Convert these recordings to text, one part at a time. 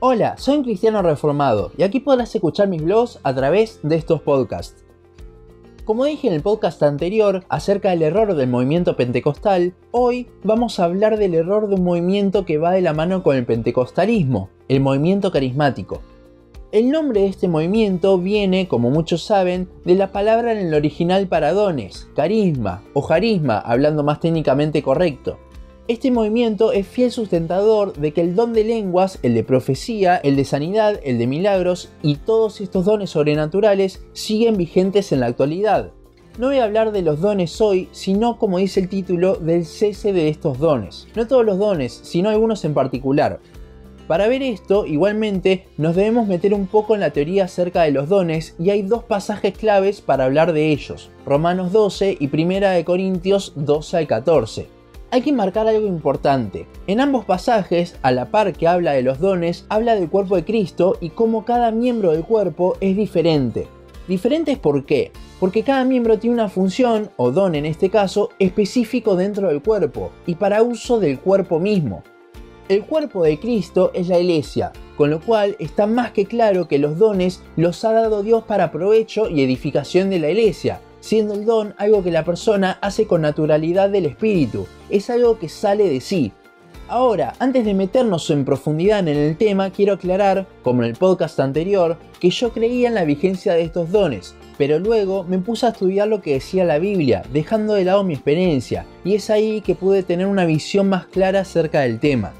Hola, soy un cristiano reformado y aquí podrás escuchar mis blogs a través de estos podcasts. Como dije en el podcast anterior acerca del error del movimiento pentecostal, hoy vamos a hablar del error de un movimiento que va de la mano con el pentecostalismo, el movimiento carismático. El nombre de este movimiento viene, como muchos saben, de la palabra en el original para dones, carisma o jarisma, hablando más técnicamente correcto. Este movimiento es fiel sustentador de que el don de lenguas, el de profecía, el de sanidad, el de milagros y todos estos dones sobrenaturales siguen vigentes en la actualidad. No voy a hablar de los dones hoy, sino como dice el título, del cese de estos dones. No todos los dones, sino algunos en particular. Para ver esto, igualmente, nos debemos meter un poco en la teoría acerca de los dones y hay dos pasajes claves para hablar de ellos, Romanos 12 y 1 Corintios 12 al 14 hay que marcar algo importante. En ambos pasajes, a la par que habla de los dones, habla del cuerpo de Cristo y cómo cada miembro del cuerpo es diferente. Diferente es por qué? Porque cada miembro tiene una función, o don en este caso, específico dentro del cuerpo y para uso del cuerpo mismo. El cuerpo de Cristo es la iglesia, con lo cual está más que claro que los dones los ha dado Dios para provecho y edificación de la iglesia, siendo el don algo que la persona hace con naturalidad del espíritu, es algo que sale de sí. Ahora, antes de meternos en profundidad en el tema, quiero aclarar, como en el podcast anterior, que yo creía en la vigencia de estos dones, pero luego me puse a estudiar lo que decía la Biblia, dejando de lado mi experiencia, y es ahí que pude tener una visión más clara acerca del tema.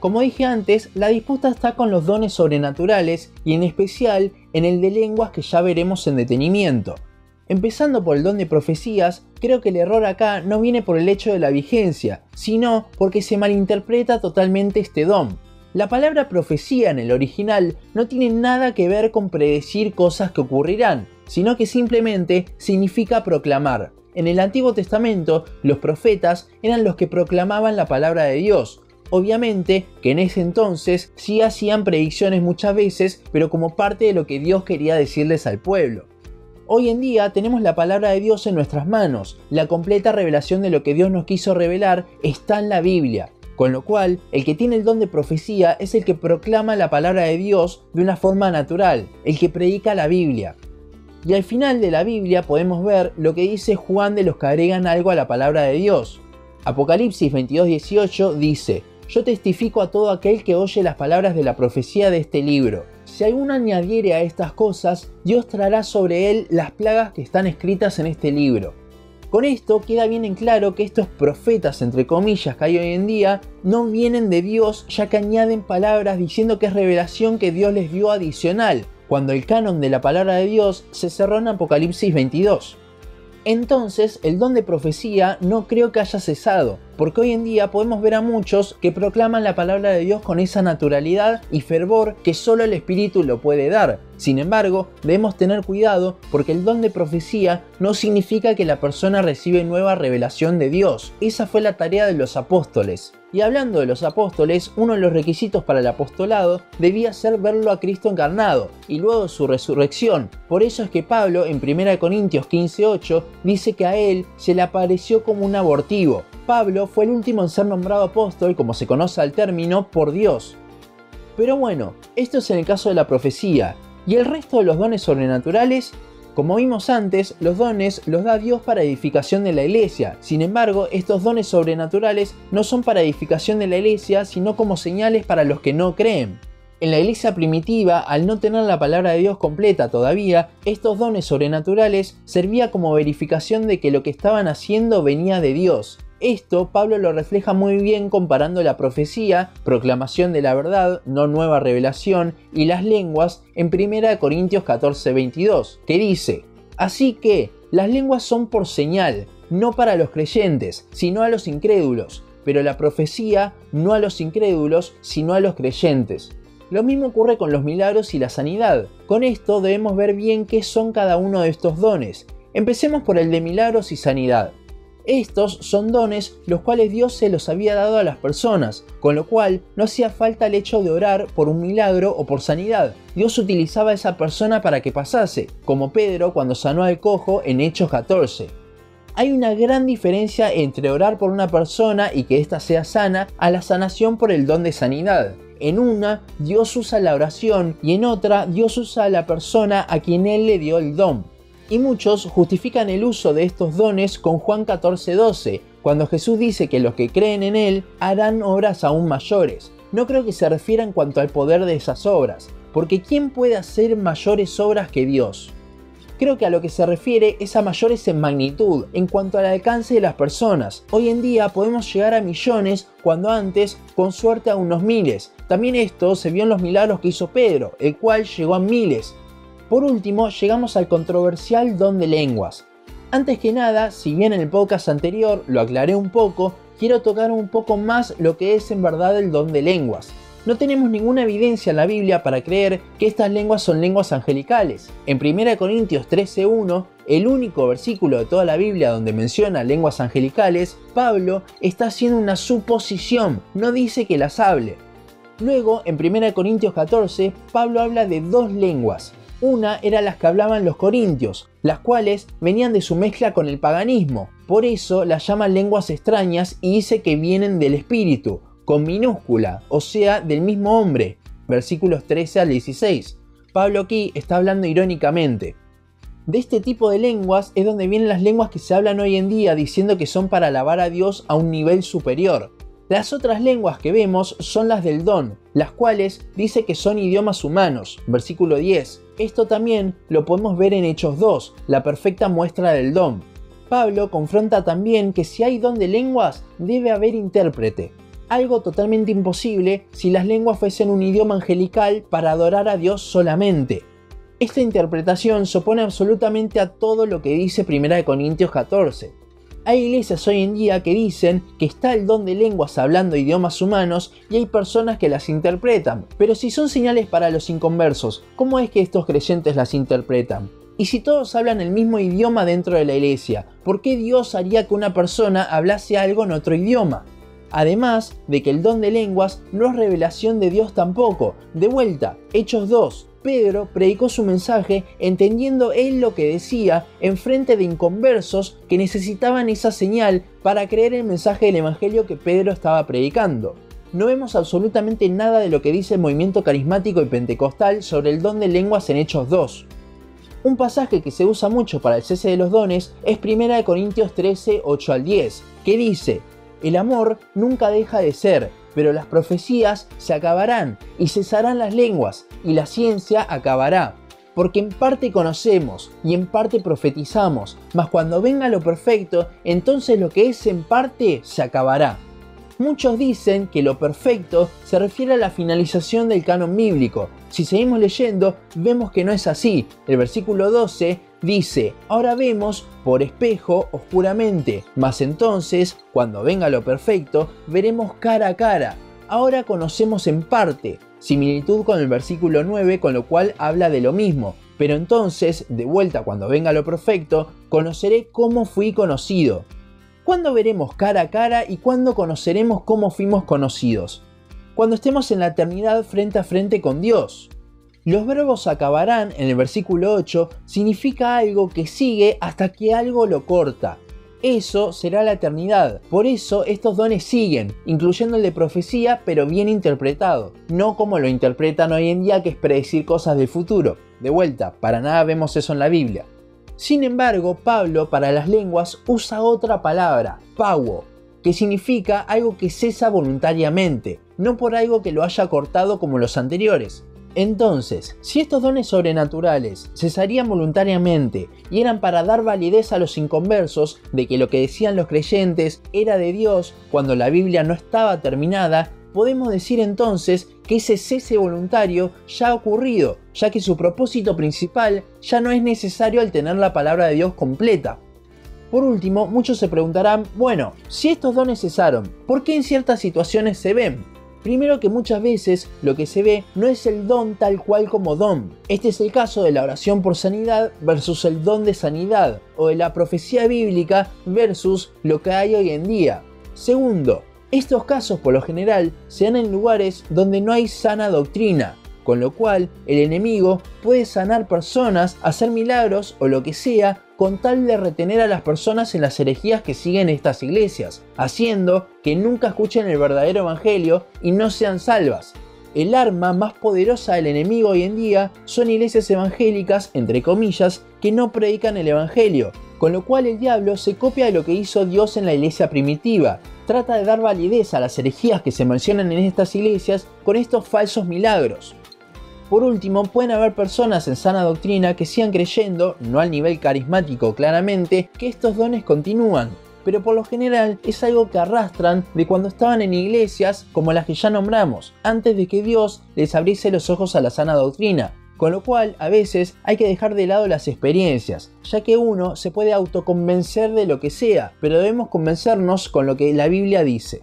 Como dije antes, la disputa está con los dones sobrenaturales y en especial en el de lenguas que ya veremos en detenimiento. Empezando por el don de profecías, creo que el error acá no viene por el hecho de la vigencia, sino porque se malinterpreta totalmente este don. La palabra profecía en el original no tiene nada que ver con predecir cosas que ocurrirán, sino que simplemente significa proclamar. En el Antiguo Testamento, los profetas eran los que proclamaban la palabra de Dios, Obviamente que en ese entonces sí hacían predicciones muchas veces, pero como parte de lo que Dios quería decirles al pueblo. Hoy en día tenemos la palabra de Dios en nuestras manos. La completa revelación de lo que Dios nos quiso revelar está en la Biblia. Con lo cual, el que tiene el don de profecía es el que proclama la palabra de Dios de una forma natural, el que predica la Biblia. Y al final de la Biblia podemos ver lo que dice Juan de los que agregan algo a la palabra de Dios. Apocalipsis 22:18 dice, Yo testifico a todo aquel que oye las palabras de la profecía de este libro si alguno añadiere a estas cosas, Dios traerá sobre él las plagas que están escritas en este libro. Con esto queda bien en claro que estos profetas, entre comillas, que hay hoy en día, no vienen de Dios, ya que añaden palabras diciendo que es revelación que Dios les dio adicional, cuando el canon de la palabra de Dios se cerró en Apocalipsis 22. Entonces, el don de profecía no creo que haya cesado, porque hoy en día podemos ver a muchos que proclaman la palabra de Dios con esa naturalidad y fervor que solo el Espíritu lo puede dar. Sin embargo, debemos tener cuidado porque el don de profecía no significa que la persona recibe nueva revelación de Dios. Esa fue la tarea de los apóstoles. Y hablando de los apóstoles, uno de los requisitos para el apostolado debía ser verlo a Cristo encarnado y luego su resurrección. Por eso es que Pablo en 1 Corintios 15:8 dice que a él se le apareció como un abortivo. Pablo fue el último en ser nombrado apóstol, como se conoce al término, por Dios. Pero bueno, esto es en el caso de la profecía. ¿Y el resto de los dones sobrenaturales? Como vimos antes, los dones los da Dios para edificación de la iglesia. Sin embargo, estos dones sobrenaturales no son para edificación de la iglesia, sino como señales para los que no creen. En la iglesia primitiva, al no tener la palabra de Dios completa todavía, estos dones sobrenaturales servían como verificación de que lo que estaban haciendo venía de Dios. Esto Pablo lo refleja muy bien comparando la profecía, proclamación de la verdad, no nueva revelación, y las lenguas en 1 Corintios 14:22, que dice, Así que las lenguas son por señal, no para los creyentes, sino a los incrédulos, pero la profecía no a los incrédulos, sino a los creyentes. Lo mismo ocurre con los milagros y la sanidad. Con esto debemos ver bien qué son cada uno de estos dones. Empecemos por el de milagros y sanidad. Estos son dones los cuales Dios se los había dado a las personas, con lo cual no hacía falta el hecho de orar por un milagro o por sanidad. Dios utilizaba a esa persona para que pasase, como Pedro cuando sanó al cojo en Hechos 14. Hay una gran diferencia entre orar por una persona y que ésta sea sana a la sanación por el don de sanidad. En una, Dios usa la oración y en otra, Dios usa a la persona a quien Él le dio el don. Y muchos justifican el uso de estos dones con Juan 14:12, cuando Jesús dice que los que creen en Él harán obras aún mayores. No creo que se refiera en cuanto al poder de esas obras, porque ¿quién puede hacer mayores obras que Dios? Creo que a lo que se refiere es a mayores en magnitud, en cuanto al alcance de las personas. Hoy en día podemos llegar a millones cuando antes, con suerte, a unos miles. También esto se vio en los milagros que hizo Pedro, el cual llegó a miles. Por último, llegamos al controversial don de lenguas. Antes que nada, si bien en el podcast anterior lo aclaré un poco, quiero tocar un poco más lo que es en verdad el don de lenguas. No tenemos ninguna evidencia en la Biblia para creer que estas lenguas son lenguas angelicales. En 1 Corintios 13.1, el único versículo de toda la Biblia donde menciona lenguas angelicales, Pablo está haciendo una suposición, no dice que las hable. Luego, en 1 Corintios 14, Pablo habla de dos lenguas. Una era las que hablaban los corintios, las cuales venían de su mezcla con el paganismo. Por eso las llaman lenguas extrañas y dice que vienen del espíritu con minúscula, o sea, del mismo hombre. Versículos 13 al 16. Pablo aquí está hablando irónicamente. De este tipo de lenguas es donde vienen las lenguas que se hablan hoy en día diciendo que son para alabar a Dios a un nivel superior. Las otras lenguas que vemos son las del don, las cuales dice que son idiomas humanos, versículo 10. Esto también lo podemos ver en Hechos 2, la perfecta muestra del don. Pablo confronta también que si hay don de lenguas, debe haber intérprete algo totalmente imposible si las lenguas fuesen un idioma angelical para adorar a Dios solamente. Esta interpretación se opone absolutamente a todo lo que dice 1 Corintios 14. Hay iglesias hoy en día que dicen que está el don de lenguas hablando idiomas humanos y hay personas que las interpretan. Pero si son señales para los inconversos, ¿cómo es que estos creyentes las interpretan? Y si todos hablan el mismo idioma dentro de la iglesia, ¿por qué Dios haría que una persona hablase algo en otro idioma? Además de que el don de lenguas no es revelación de Dios tampoco. De vuelta, Hechos 2. Pedro predicó su mensaje entendiendo él lo que decía en frente de inconversos que necesitaban esa señal para creer el mensaje del Evangelio que Pedro estaba predicando. No vemos absolutamente nada de lo que dice el movimiento carismático y pentecostal sobre el don de lenguas en Hechos 2. Un pasaje que se usa mucho para el cese de los dones es 1 Corintios 13, 8 al 10, que dice, el amor nunca deja de ser, pero las profecías se acabarán y cesarán las lenguas y la ciencia acabará. Porque en parte conocemos y en parte profetizamos, mas cuando venga lo perfecto, entonces lo que es en parte se acabará. Muchos dicen que lo perfecto se refiere a la finalización del canon bíblico. Si seguimos leyendo, vemos que no es así. El versículo 12 dice, ahora vemos por espejo oscuramente, mas entonces, cuando venga lo perfecto, veremos cara a cara. Ahora conocemos en parte, similitud con el versículo 9, con lo cual habla de lo mismo. Pero entonces, de vuelta cuando venga lo perfecto, conoceré cómo fui conocido. ¿Cuándo veremos cara a cara y cuándo conoceremos cómo fuimos conocidos? Cuando estemos en la eternidad frente a frente con Dios. Los verbos acabarán en el versículo 8 significa algo que sigue hasta que algo lo corta. Eso será la eternidad. Por eso estos dones siguen, incluyendo el de profecía, pero bien interpretado. No como lo interpretan hoy en día, que es predecir cosas del futuro. De vuelta, para nada vemos eso en la Biblia. Sin embargo, Pablo para las lenguas usa otra palabra, pauo, que significa algo que cesa voluntariamente, no por algo que lo haya cortado como los anteriores. Entonces, si estos dones sobrenaturales cesarían voluntariamente y eran para dar validez a los inconversos de que lo que decían los creyentes era de Dios cuando la Biblia no estaba terminada, podemos decir entonces que ese cese voluntario ya ha ocurrido, ya que su propósito principal ya no es necesario al tener la palabra de Dios completa. Por último, muchos se preguntarán, bueno, si estos dones cesaron, ¿por qué en ciertas situaciones se ven? Primero que muchas veces lo que se ve no es el don tal cual como don. Este es el caso de la oración por sanidad versus el don de sanidad, o de la profecía bíblica versus lo que hay hoy en día. Segundo, estos casos por lo general se dan en lugares donde no hay sana doctrina, con lo cual el enemigo puede sanar personas, hacer milagros o lo que sea con tal de retener a las personas en las herejías que siguen estas iglesias, haciendo que nunca escuchen el verdadero evangelio y no sean salvas. El arma más poderosa del enemigo hoy en día son iglesias evangélicas, entre comillas, que no predican el evangelio, con lo cual el diablo se copia de lo que hizo Dios en la iglesia primitiva, trata de dar validez a las herejías que se mencionan en estas iglesias con estos falsos milagros. Por último, pueden haber personas en sana doctrina que sigan creyendo, no al nivel carismático claramente, que estos dones continúan, pero por lo general es algo que arrastran de cuando estaban en iglesias como las que ya nombramos, antes de que Dios les abriese los ojos a la sana doctrina. Con lo cual, a veces hay que dejar de lado las experiencias, ya que uno se puede autoconvencer de lo que sea, pero debemos convencernos con lo que la Biblia dice.